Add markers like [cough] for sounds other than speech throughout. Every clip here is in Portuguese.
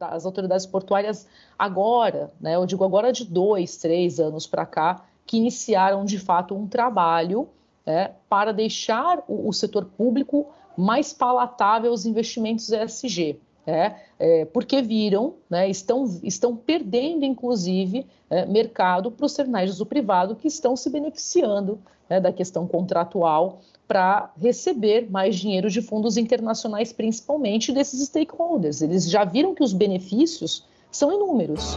as autoridades portuárias agora, né, eu digo agora de dois, três anos para cá, que iniciaram de fato um trabalho é, para deixar o, o, setor público mais palatável aos investimentos ESG. É, é, porque viram, né, estão, estão perdendo, inclusive, é, mercado para os cenários do privado que estão se beneficiando né, da questão contratual para receber mais dinheiro de fundos internacionais, principalmente desses stakeholders. Eles já viram que os benefícios são inúmeros.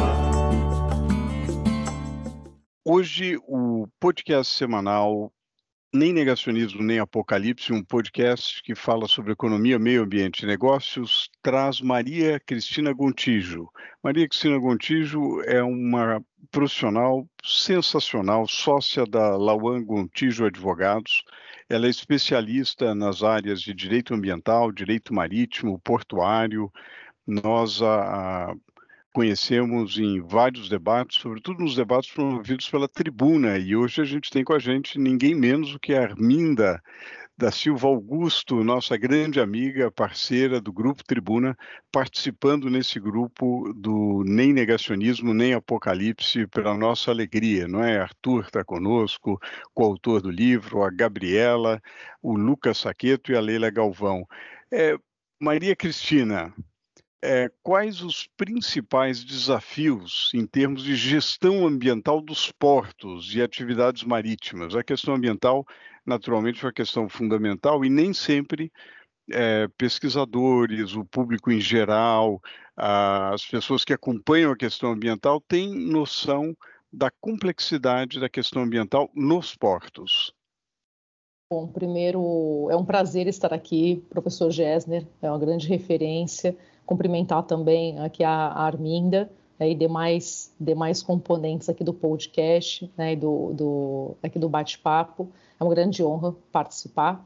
Hoje, o podcast semanal Nem Negacionismo Nem Apocalipse, um podcast que fala sobre economia, meio ambiente e negócios, traz Maria Cristina Gontijo. Maria Cristina Gontijo é uma profissional sensacional, sócia da Lauan Gontijo Advogados. Ela é especialista nas áreas de direito ambiental, direito marítimo, portuário. Nós a, a conhecemos em vários debates, sobretudo nos debates promovidos pela tribuna, e hoje a gente tem com a gente ninguém menos do que a Arminda da Silva Augusto, nossa grande amiga, parceira do Grupo Tribuna, participando nesse grupo do Nem Negacionismo, Nem Apocalipse, pela nossa alegria, não é? Arthur está conosco, coautor do livro, a Gabriela, o Lucas Saqueto e a Leila Galvão. É, Maria Cristina, é, quais os principais desafios em termos de gestão ambiental dos portos e atividades marítimas? A questão ambiental, naturalmente, é uma questão fundamental e nem sempre é, pesquisadores, o público em geral, as pessoas que acompanham a questão ambiental têm noção da complexidade da questão ambiental nos portos. Bom, primeiro, é um prazer estar aqui, professor Gessner, é uma grande referência cumprimentar também aqui a, Arminda né, e demais, demais componentes aqui do podcast né, do, do, aqui do bate-papo. É uma grande honra participar.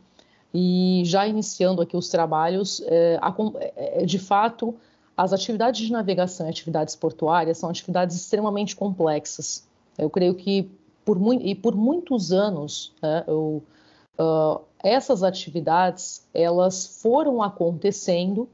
E já iniciando aqui os trabalhos, é, é, é, de fato, as atividades de navegação e atividades portuárias são atividades extremamente complexas. Eu creio que por, e por muitos anos, né, eu, uh, essas atividades elas foram acontecendo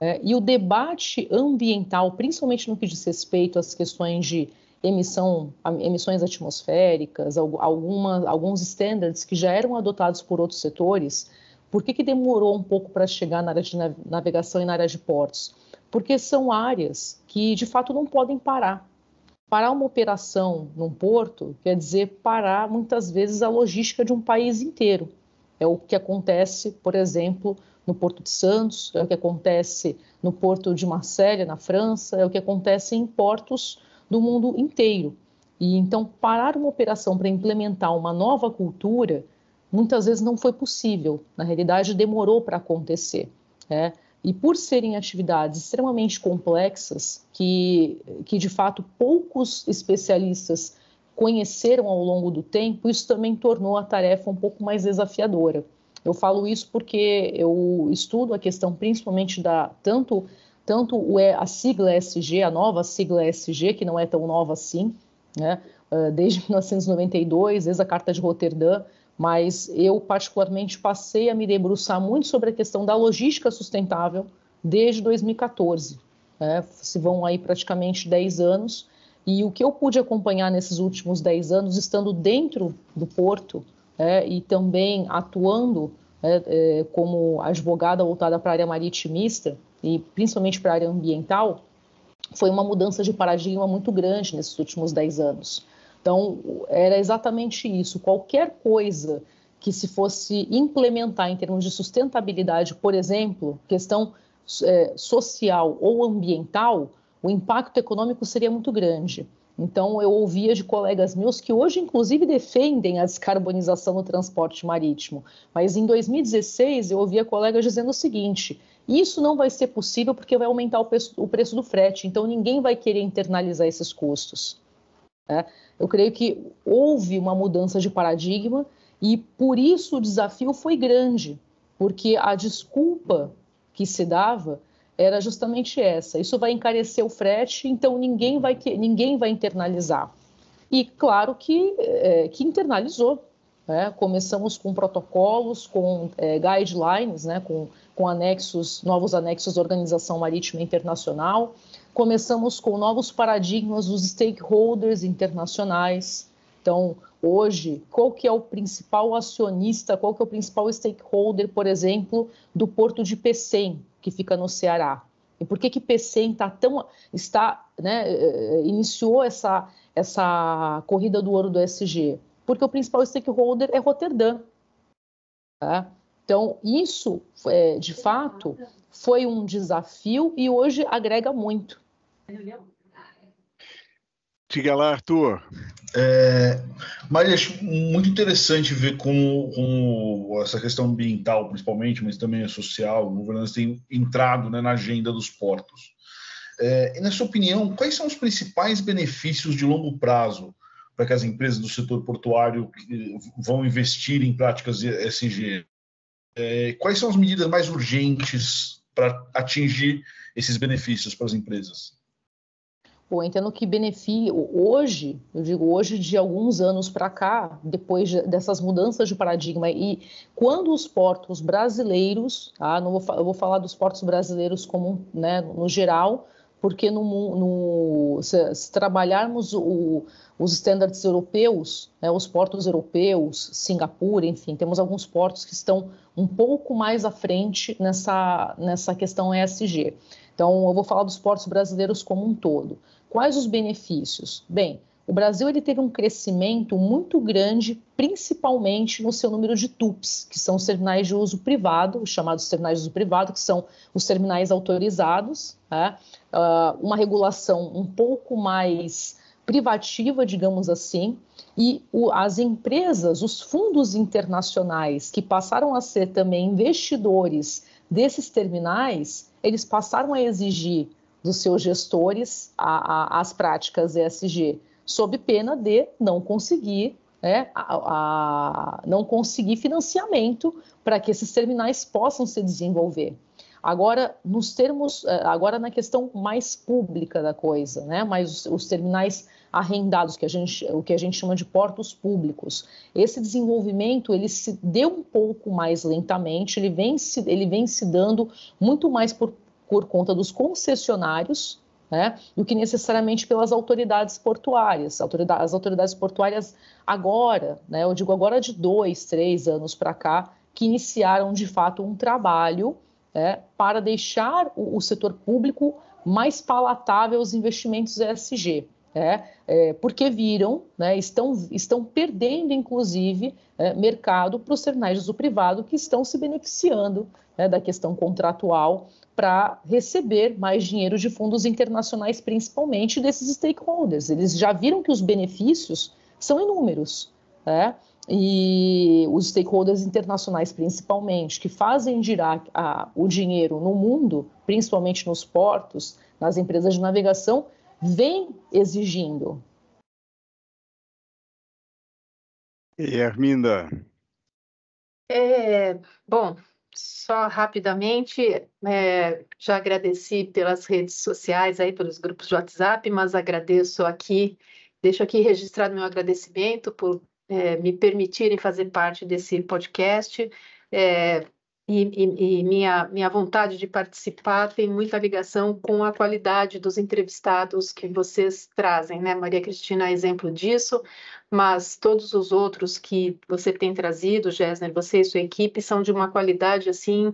é, e o debate ambiental, principalmente no que diz respeito às questões de emissão, emissões atmosféricas, alguma, alguns standards que já eram adotados por outros setores, por que, que demorou um pouco para chegar na área de navegação e na área de portos? Porque são áreas que, de fato, não podem parar. Parar uma operação num porto quer dizer parar, muitas vezes, a logística de um país inteiro. É o que acontece, por exemplo, no Porto de Santos, é o que acontece no Porto de Marselha, na França, é o que acontece em portos do mundo inteiro. E então parar uma operação para implementar uma nova cultura muitas vezes não foi possível. Na realidade, demorou para acontecer. É? E por serem atividades extremamente complexas, que, que de fato poucos especialistas conheceram ao longo do tempo, isso também tornou a tarefa um pouco mais desafiadora. Eu falo isso porque eu estudo a questão principalmente da tanto tanto o, a sigla SG, a nova sigla SG, que não é tão nova assim, né? Ah, desde [laughs] 1992, desde a Carta de Roterdã, mas eu particularmente passei a me debruçar muito sobre a questão da logística sustentável desde 2014. Né? Se vão aí praticamente 10 anos, e o que eu pude acompanhar nesses últimos 10 anos, estando dentro do porto, é, e também atuando é, é, como advogada voltada para a área maritimista e principalmente para a área ambiental, foi uma mudança de paradigma muito grande nesses últimos 10 anos. Então, era exatamente isso. Qualquer coisa que se fosse implementar em termos de sustentabilidade, por exemplo, questão é, social ou ambiental, o impacto econômico seria muito grande. Então, eu ouvia de colegas meus que hoje, inclusive, defendem a descarbonização no transporte marítimo. Mas em 2016, eu ouvia colegas dizendo o seguinte: Isso não vai ser possível porque vai aumentar o preço, o preço do frete, então ninguém vai querer internalizar esses custos. Né? Eu creio que houve uma mudança de paradigma e por isso o desafio foi grande, porque a desculpa que se dava era justamente essa. Isso vai encarecer o frete, então ninguém vai, ninguém vai internalizar. E claro que, é, que internalizou. Né? Começamos com protocolos, com é, guidelines, né? com, com anexos, novos anexos da Organização Marítima Internacional. Começamos com novos paradigmas dos stakeholders internacionais. Então, hoje, qual que é o principal acionista, qual que é o principal stakeholder, por exemplo, do porto de Pecém, que fica no Ceará? E por que que Pecém está tão está, né, eh, iniciou essa essa corrida do ouro do SG? Porque o principal stakeholder é Roterdã. Tá? Então, isso, é, de fato, foi um desafio e hoje agrega muito. Diga lá, Arthur. É, Maria, acho muito interessante ver como, como, essa questão ambiental, principalmente, mas também a social, a governança tem entrado né, na agenda dos portos. É, e, na sua opinião, quais são os principais benefícios de longo prazo para que as empresas do setor portuário vão investir em práticas SG? É, quais são as medidas mais urgentes para atingir esses benefícios para as empresas? Bom, entendo que beneficia hoje, eu digo hoje de alguns anos para cá, depois de, dessas mudanças de paradigma e quando os portos brasileiros, tá, não vou, eu vou falar dos portos brasileiros como, né, no geral, porque no, no se, se, trabalharmos o, os estándares europeus, né, os portos europeus, Singapura, enfim, temos alguns portos que estão um pouco mais à frente nessa, nessa questão ESG. Então, eu vou falar dos portos brasileiros como um todo. Quais os benefícios? Bem, o Brasil ele teve um crescimento muito grande, principalmente no seu número de TUPs, que são os terminais de uso privado, os chamados terminais de uso privado, que são os terminais autorizados, né? uh, uma regulação um pouco mais privativa, digamos assim, e o, as empresas, os fundos internacionais que passaram a ser também investidores desses terminais, eles passaram a exigir dos seus gestores a, a, as práticas ESG sob pena de não conseguir né, a, não conseguir financiamento para que esses terminais possam se desenvolver. Agora, nos termos, eh, agora na questão mais pública da coisa, né, mas os, os terminais arrendados, que a gente, o que a gente chama de portos públicos, esse desenvolvimento ele se deu um pouco mais lentamente, ele vem se, ele vem se dando muito mais por, por conta dos concessionários, né, do que necessariamente pelas autoridades portuárias. As autoridades portuárias agora, né, eu digo agora de dois, três anos para cá, que iniciaram de fato um trabalho né, para deixar o, o, setor público mais palatável aos investimentos ESG. Né, é, porque viram, né, estão, estão perdendo, inclusive, é, mercado para os terminais do privado que estão se beneficiando né, da questão contratual para receber mais dinheiro de fundos internacionais, principalmente desses stakeholders. Eles já viram que os benefícios são inúmeros, né? E os stakeholders internacionais, principalmente, que fazem girar a, o dinheiro no mundo, principalmente nos portos, nas empresas de navegação, vêm exigindo. E Arminda? É, bom, só rapidamente, é, já agradeci pelas redes sociais, aí, pelos grupos de WhatsApp, mas agradeço aqui, deixo aqui registrado meu agradecimento por é, me permitirem fazer parte desse podcast. É, e, e, e, minha, minha vontade de participar tem muita ligação com a qualidade dos entrevistados que vocês trazem, né? Maria Cristina é exemplo disso, mas todos os outros que você tem trazido, Gessner, você e sua equipe, são de uma qualidade assim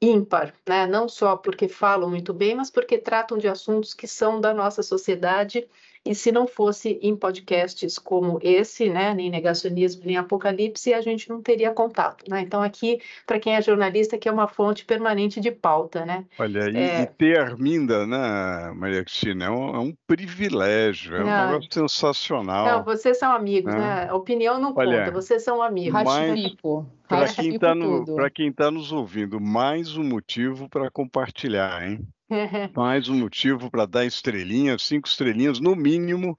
ímpar, né? Não só porque falam muito bem, mas porque tratam de assuntos que são da nossa sociedade e se não fosse em podcasts como esse, né, nem negacionismo, nem apocalipse, a gente não teria contato, né? Então aqui, para quem é jornalista, que é uma fonte permanente de pauta, né? Olha, e, é... e ter Arminda, né, Maria Cristina, é um, é um privilégio, é um não, negócio sensacional. Não, vocês são amigos, né? né? A opinião não Olha, conta, vocês são amigos. Mas, para quem está no, tá nos ouvindo, mais um motivo para compartilhar, hein? [laughs] Mais um motivo para dar estrelinhas, cinco estrelinhas no mínimo,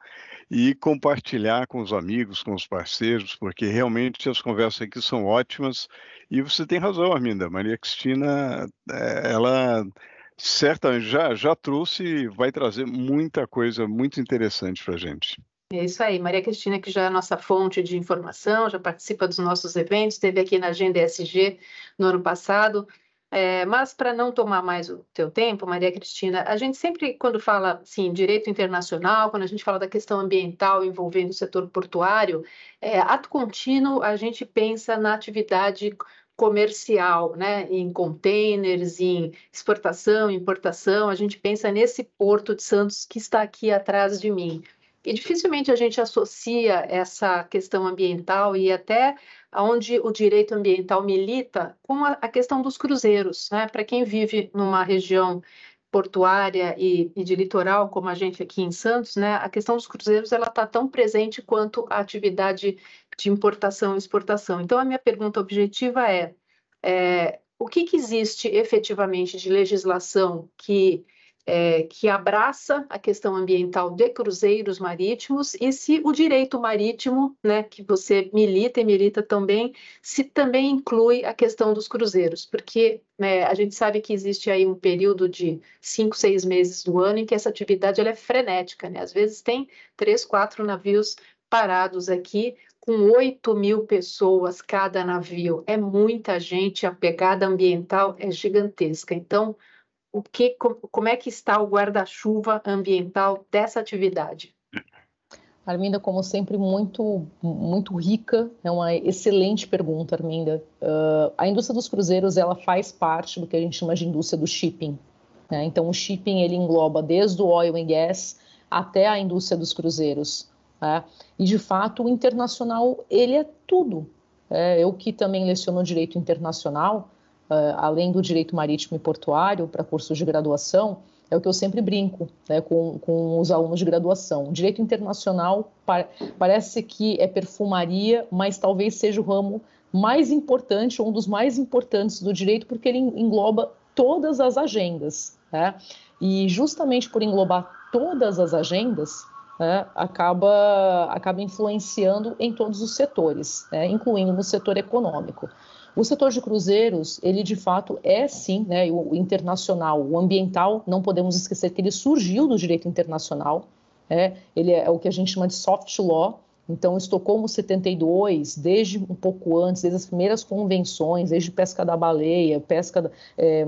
e compartilhar com os amigos, com os parceiros, porque realmente as conversas aqui são ótimas. E você tem razão, Arminda. Maria Cristina, é, ela certamente já, já trouxe e vai trazer muita coisa muito interessante para a gente. É isso aí, Maria Cristina, que já é nossa fonte de informação, já participa dos nossos eventos, esteve aqui na Agenda ESG no ano passado. É, mas para não tomar mais o teu tempo, Maria Cristina, a gente sempre, quando fala assim, direito internacional, quando a gente fala da questão ambiental envolvendo o setor portuário, é, ato contínuo, a gente pensa na atividade comercial, né, em containers, em exportação, importação, a gente pensa nesse porto de Santos que está aqui atrás de mim. E dificilmente a gente associa essa questão ambiental e até onde o direito ambiental milita com a, questão dos cruzeiros. Né? Para quem vive numa região portuária e, e, de litoral, como a gente aqui em Santos, né, a questão dos cruzeiros ela está tão presente quanto a atividade de importação e exportação. Então, a minha pergunta objetiva é, é o que, que existe efetivamente de legislação que é, que abraça a questão ambiental de cruzeiros marítimos e se o direito marítimo, né, que você milita e milita também, se também inclui a questão dos cruzeiros, porque né, a gente sabe que existe aí um período de cinco, seis meses do ano em que essa atividade ela é frenética, né? Às vezes tem três, quatro navios parados aqui com 8 mil pessoas cada navio. É muita gente, a pegada ambiental é gigantesca. Então, o que, como é que está o guarda-chuva ambiental dessa atividade? Arminda, como sempre, muito, muito rica. É uma excelente pergunta, Arminda. Uh, a indústria dos cruzeiros ela faz parte do que a gente chama de indústria do shipping. Né? Então, o shipping ele engloba desde o oil and gas até a indústria dos cruzeiros. Né? E, de fato, o internacional ele é tudo. É, eu que também leciono direito internacional, além do direito marítimo e portuário para cursos de graduação, é o que eu sempre brinco né, com, com os alunos de graduação. direito internacional parece que é perfumaria, mas talvez seja o ramo mais importante, um dos mais importantes do direito, porque ele engloba todas as agendas. Né? E justamente por englobar todas as agendas, né, acaba, acaba influenciando em todos os setores, né, incluindo no setor econômico. O setor de cruzeiros, ele de fato é sim, né, o internacional, o ambiental, não podemos esquecer que ele surgiu do direito internacional, é, ele é o que a gente chama de soft law, então, Estocolmo 72, desde um pouco antes, desde as primeiras convenções, desde pesca da baleia, pesca, é, é,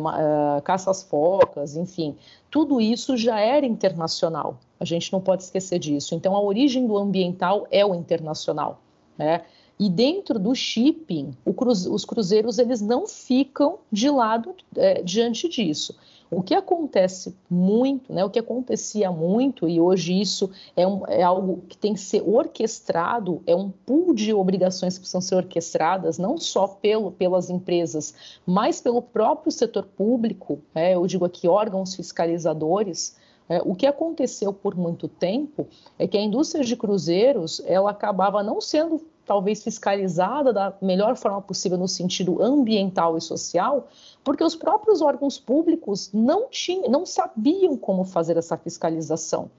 caça às focas, enfim, tudo isso já era internacional. A gente não pode esquecer disso. Então, a origem do ambiental é o internacional. Né? E dentro do shipping, os cruzeiros eles não ficam de lado é, diante disso. O que acontece muito, né, o que acontecia muito, e hoje isso é, um, é, algo que tem que ser orquestrado, é um pool de obrigações que precisam ser orquestradas, não só pelo, pelas empresas, mas pelo próprio setor público, é, eu digo aqui órgãos fiscalizadores, é, o que aconteceu por muito tempo é que a indústria de cruzeiros ela acabava não sendo talvez fiscalizada da melhor forma possível no sentido ambiental e social, porque os próprios órgãos públicos não tinham, não sabiam como fazer essa fiscalização.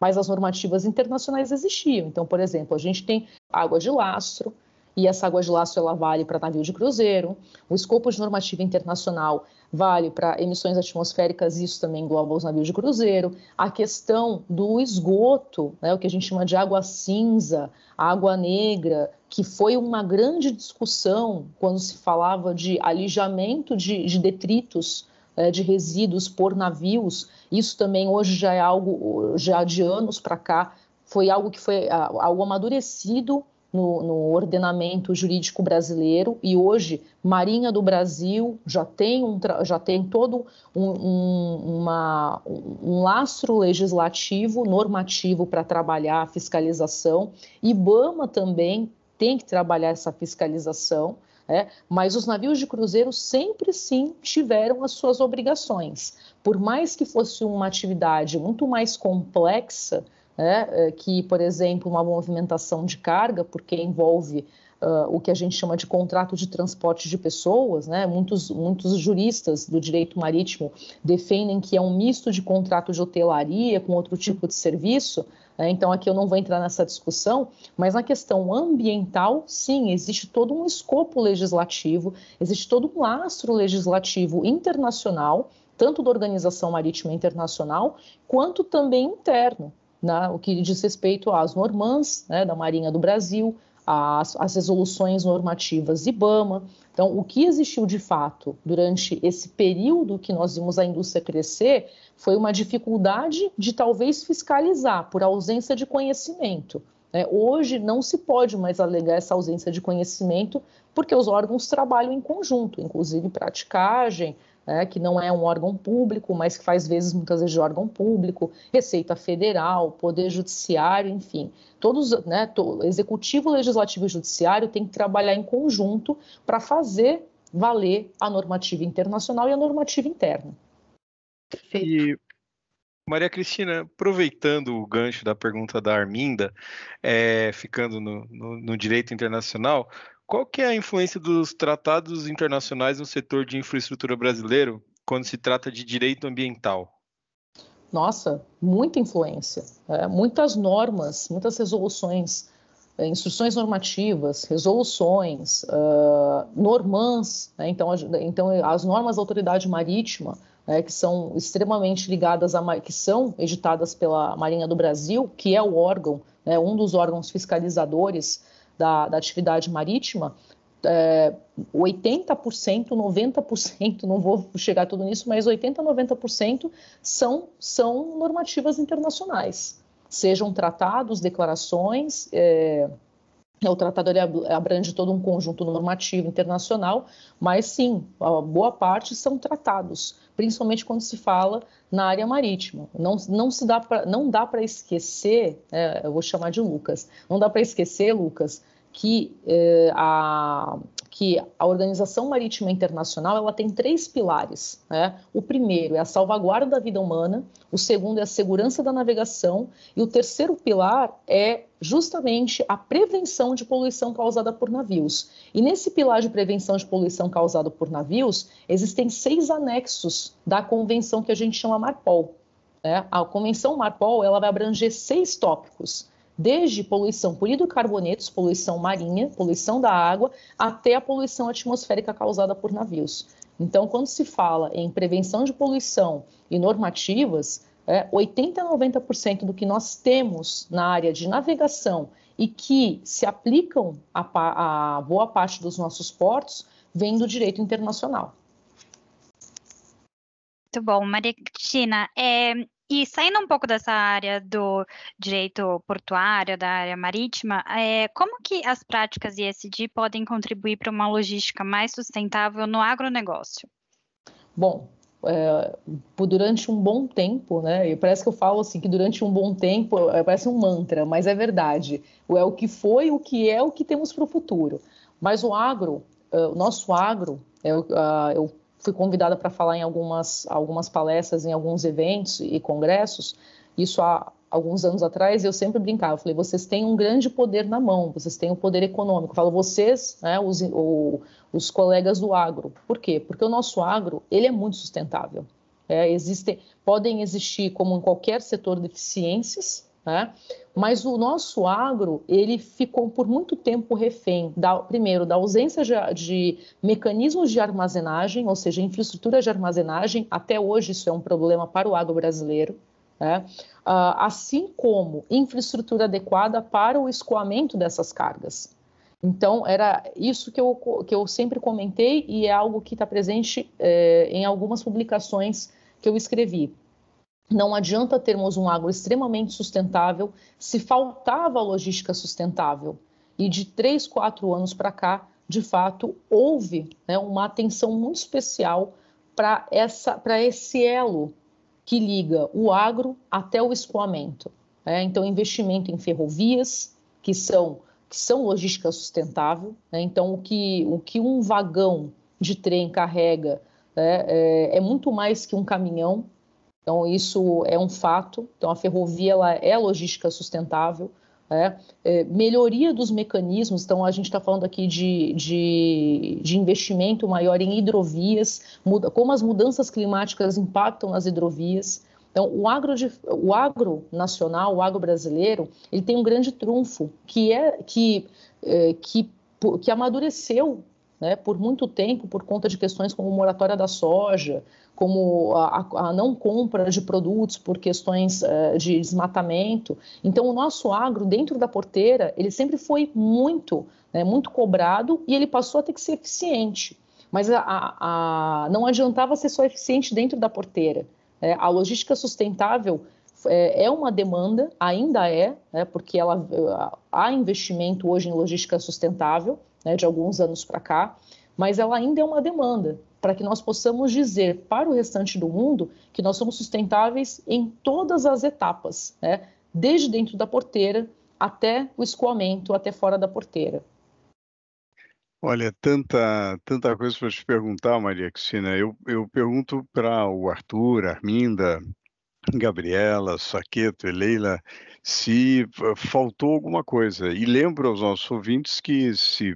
Mas as normativas internacionais existiam. Então, por exemplo, a gente tem água de lastro, e essa água de lastro ela vale para navio de cruzeiro. O escopo de normativa internacional vale para emissões atmosféricas, isso também engloba os navios de cruzeiro. A questão do esgoto, né, o que a gente chama de água cinza, água negra, que foi uma grande discussão quando se falava de alijamento de, de detritos é, de resíduos por navios. Isso também hoje já é algo, já de anos para cá, foi algo que foi algo amadurecido no, no, ordenamento jurídico brasileiro e hoje Marinha do Brasil já tem, um, já tem todo um, um, uma, um lastro legislativo, normativo para trabalhar a fiscalização. IBAMA também tem que trabalhar essa fiscalização. É, mas os navios de cruzeiro sempre sim tiveram as suas obrigações. Por mais que fosse uma atividade muito mais complexa, né, é, que, por exemplo, uma movimentação de carga, porque envolve uh, o que a gente chama de contrato de transporte de pessoas, né, muitos, muitos juristas do direito marítimo defendem que é um misto de contrato de hotelaria com outro tipo de serviço, né, então aqui eu não vou entrar nessa discussão, mas na questão ambiental, sim, existe todo um escopo legislativo, existe todo um lastro legislativo internacional, tanto da Organização Marítima Internacional, quanto também interno né, o que diz respeito às normãs né, da Marinha do Brasil, às, às resoluções normativas IBAMA. Então, o que existiu de fato durante esse período que nós vimos a indústria crescer foi uma dificuldade de talvez fiscalizar por ausência de conhecimento. Né? Hoje não se pode mais alegar essa ausência de conhecimento porque os órgãos trabalham em conjunto, inclusive praticagem, né, que não é um órgão público, mas que faz vezes, muitas vezes, de órgão público, Receita Federal, Poder Judiciário, enfim. Todos, né, to, Executivo, Legislativo e Judiciário têm que trabalhar em conjunto para fazer valer a normativa internacional e a normativa interna. E Maria Cristina, aproveitando o gancho da pergunta da Arminda, é, ficando no, no, no, direito internacional, qual que é a influência dos tratados internacionais no setor de infraestrutura brasileiro quando se trata de direito ambiental? Nossa, muita influência. É, muitas normas, muitas resoluções, é, instruções normativas, resoluções, uh, normãs. Né? Então, então, as normas da autoridade marítima, né, que são extremamente ligadas a que são editadas pela Marinha do Brasil, que é o órgão, né, um dos órgãos fiscalizadores da, da atividade marítima, é, 80%, 90%, não vou chegar tudo nisso, mas 80%, 90% são, são normativas internacionais, sejam tratados, declarações, é, o tratado abrange todo um conjunto normativo internacional, mas sim, a boa parte são tratados, principalmente quando se fala na área marítima. Não, não, se dá não dá para esquecer, é, eu vou chamar de Lucas, não dá para esquecer, Lucas, que, eh, a, que a Organização Marítima Internacional ela tem três pilares. Né? O primeiro é a salvaguarda da vida humana, o segundo é a segurança da navegação e o terceiro pilar é justamente a prevenção de poluição causada por navios. E nesse pilar de prevenção de poluição causada por navios, existem seis anexos da convenção que a gente chama Marpol. Né? A convenção Marpol ela vai abranger seis tópicos desde poluição por hidrocarbonetos, poluição marinha, poluição da água, até a poluição atmosférica causada por navios. Então, quando se fala em prevenção de poluição e normativas, é, 80 a 90% do que nós temos na área de navegação e que se aplicam a, a boa parte dos nossos portos vem do direito internacional. Muito bom, Maria Cristina. É, e saindo um pouco dessa área do direito portuário, da área marítima, é, como que as práticas ISD podem contribuir para uma logística mais sustentável no agronegócio? Bom, é, durante um bom tempo, né? E parece que eu falo assim que durante um bom tempo é, parece um mantra, mas é verdade. É o que foi, o que é, o que temos para o futuro. Mas o agro, é, o nosso agro, eu, eu fui convidada para falar em algumas, algumas palestras, em alguns eventos e congressos, isso há alguns anos atrás, eu sempre brincava, eu falei, vocês têm um grande poder na mão, vocês têm o um poder econômico. Eu falo, vocês, né, os, o, os colegas do agro. Por quê? Porque o nosso agro, ele é muito sustentável. É, existem, podem existir, como em qualquer setor, deficiências, né? Mas o nosso agro, ele ficou por muito tempo refém, da, primeiro, da ausência de, de, mecanismos de armazenagem, ou seja, infraestrutura de armazenagem, até hoje isso é um problema para o agro brasileiro, né? uh, assim como infraestrutura adequada para o escoamento dessas cargas. Então, era isso que eu, que eu sempre comentei e é algo que está presente eh, em algumas publicações que eu escrevi. Não adianta termos um agro extremamente sustentável se faltava logística sustentável. e de três, quatro anos para cá, de fato, houve né, uma atenção muito especial para esse elo que liga o agro até o escoamento. Né? Então, investimento em ferrovias, que são, que são logística sustentável. Né? Então, o que, o que um vagão de trem carrega né, é, é, muito mais que um caminhão. Então, isso é um fato. Então, a ferrovia ela é logística sustentável. É, é, melhoria dos mecanismos, então a gente está falando aqui de, de, de, investimento maior em hidrovias, muda, como as mudanças climáticas impactam nas hidrovias. Então, o agro, de, o agro nacional, o agro brasileiro, ele tem um grande trunfo, que é que, é, que, que amadureceu né, por muito tempo por conta de questões como moratória da soja, como a, a, não compra de produtos por questões uh, de desmatamento. Então, o nosso agro, dentro da porteira, ele sempre foi muito, né, muito cobrado e ele passou a ter que ser eficiente. Mas a, a, não adiantava ser só eficiente dentro da porteira. Né? A logística sustentável é, é uma demanda, ainda é, né, porque ela, há investimento hoje em logística sustentável, né, de alguns anos para cá, mas ela ainda é uma demanda para que nós possamos dizer para o restante do mundo que nós somos sustentáveis em todas as etapas, né? desde dentro da porteira até o escoamento, até fora da porteira. Olha, tanta, tanta coisa para te perguntar, Maria Cristina. Eu, eu pergunto para o Arthur, Arminda, Gabriela, Saqueto e Leila se faltou alguma coisa. E lembro aos nossos ouvintes que se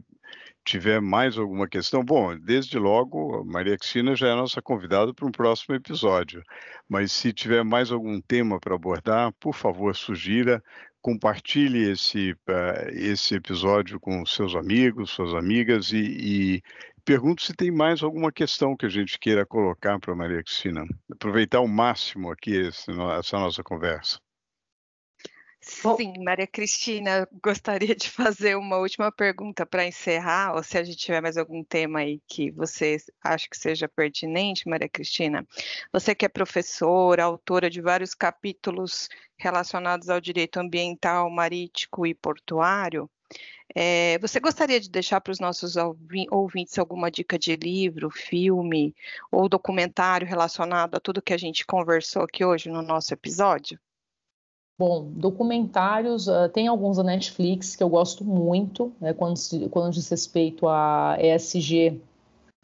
tiver mais alguma questão, bom, desde logo, Maria Cristina já é nossa convidada para um próximo episódio. Mas se tiver mais algum tema para abordar, por favor, sugira, compartilhe esse, uh, esse episódio com seus amigos, suas amigas e, e pergunto se tem mais alguma questão que a gente queira colocar para Maria Cristina. Aproveitar ao máximo aqui esse, essa nossa conversa. Sim, Maria Cristina, gostaria de fazer uma última pergunta para encerrar, ou se a gente tiver mais algum tema aí que você acha que seja pertinente, Maria Cristina. Você que é professora, autora de vários capítulos relacionados ao direito ambiental, marítimo e portuário, é, você gostaria de deixar para os nossos ouvintes alguma dica de livro, filme ou documentário relacionado a tudo que a gente conversou aqui hoje no nosso episódio? Bom, documentários, uh, tem alguns da Netflix que eu gosto muito, né, quando, quando diz respeito a ESG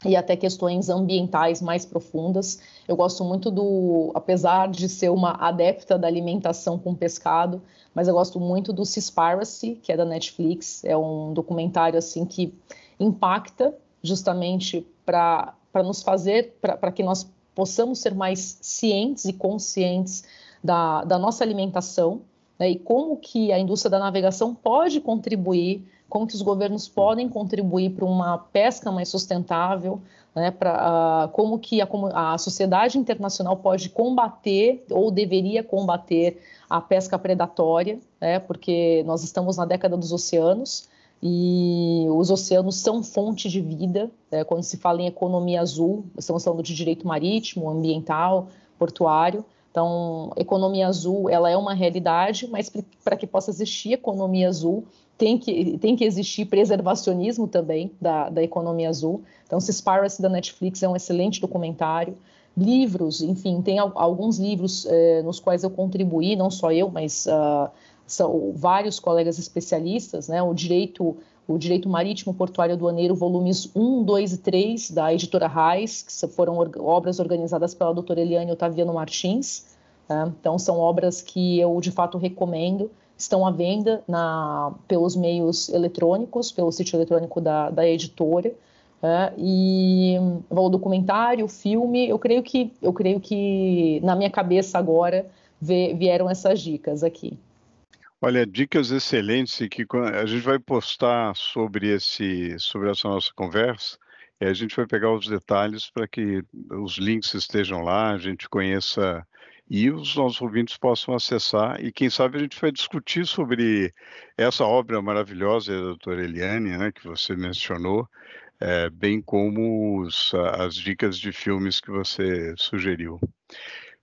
e até questões ambientais mais profundas. Eu gosto muito do, apesar de ser uma adepta da alimentação com pescado, mas eu gosto muito do Seaspiracy, que é da Netflix. É um documentário assim que impacta justamente para nos fazer, para que nós possamos ser mais cientes e conscientes da, da nossa alimentação né, e como que a indústria da navegação pode contribuir, como que os governos podem contribuir para uma pesca mais sustentável, né, pra, uh, como que a, a sociedade internacional pode combater ou deveria combater a pesca predatória, né, porque nós estamos na década dos oceanos, e os oceanos são fonte de vida. Né, quando se fala em economia azul, estamos falando de direito marítimo, ambiental, portuário. Então, economia azul, ela é uma realidade, mas para que possa existir economia azul, tem que, tem que existir preservacionismo também da, da economia azul. Então, Seaspiracy da Netflix é um excelente documentário. Livros, enfim, tem alguns livros eh, nos quais eu contribuí, não só eu, mas uh, são vários colegas especialistas, né? O direito o Direito Marítimo Portuário Aduaneiro, volumes 1, 2 e 3, da editora Reis, que foram obras organizadas pela doutora Eliane Otaviano Martins. Né? Então, são obras que eu, de fato, recomendo. Estão à venda na, pelos meios eletrônicos, pelo sítio eletrônico da, da editora. Né? E o documentário, o filme, eu creio que, eu creio que na minha cabeça agora vieram essas dicas aqui. Olha, dicas excelentes que a gente vai postar sobre esse, sobre essa nossa conversa. E a gente vai pegar os detalhes para que os links estejam lá, a gente conheça e os nossos ouvintes possam acessar. E quem sabe a gente vai discutir sobre essa obra maravilhosa da doutora Eliane, né, que você mencionou, é, bem como os, as dicas de filmes que você sugeriu.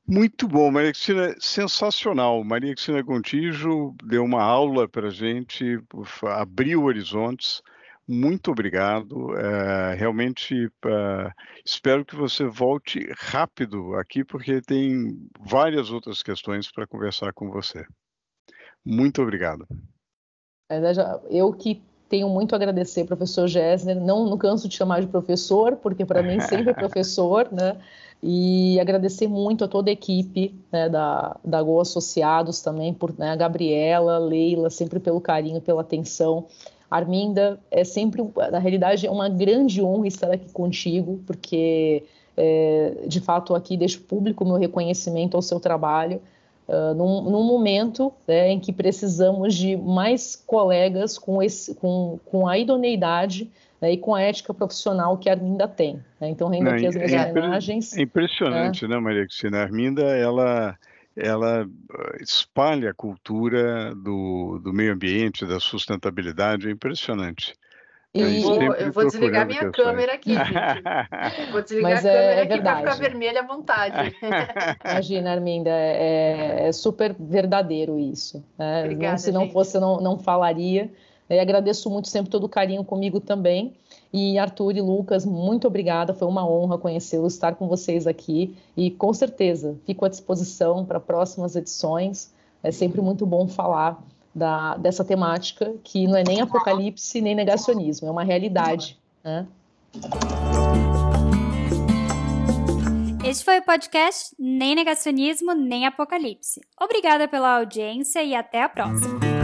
Muito bom, Maria Cristina, sensacional. Maria Cristina Gontijo deu uma aula para a gente, abriu horizontes. Muito obrigado. É, realmente é, espero que você volte rápido aqui, porque tem várias outras questões para conversar com você. Muito obrigado. Eu que tenho muito a agradecer, professor Gessner. Não, não canso de chamar de professor, porque para mim sempre é [laughs] professor, né? E agradecer muito a toda a equipe né, da, da Go Associados também, por né, a Gabriela, Leila, sempre pelo carinho, pela atenção. Arminda, é sempre, na realidade, é uma grande honra estar aqui contigo, porque, é, de fato, aqui deixo público o meu reconhecimento ao seu trabalho, uh, num, num, momento né, em que precisamos de mais colegas com, esse, com, com a idoneidade né, e com a ética profissional que a Arminda tem. Né? Então, rendo aqui as minhas é, homenagens. É impressionante, né, Maria Cristina? A Arminda, ela, ela ah, espalha a cultura do, do meio ambiente, da sustentabilidade, é impressionante. E vou, eu vou desligar minha questões. câmera aqui, [laughs] gente. Vou desligar Mas a câmera é, é aqui para ficar vermelha à vontade. [laughs] Imagina, Arminda, é, é super verdadeiro isso. Né? Obrigada, não, se não gente. fosse, eu não, não falaria. E agradeço muito sempre todo o carinho comigo também. E Arthur e Lucas, muito obrigada. Foi uma honra conhecê-los, estar com vocês aqui. E com certeza fico à disposição para próximas edições. É sempre muito bom falar da, dessa temática, que não é nem apocalipse nem negacionismo, é uma realidade. Né? Este foi o podcast Nem Negacionismo, Nem Apocalipse. Obrigada pela audiência e até a próxima.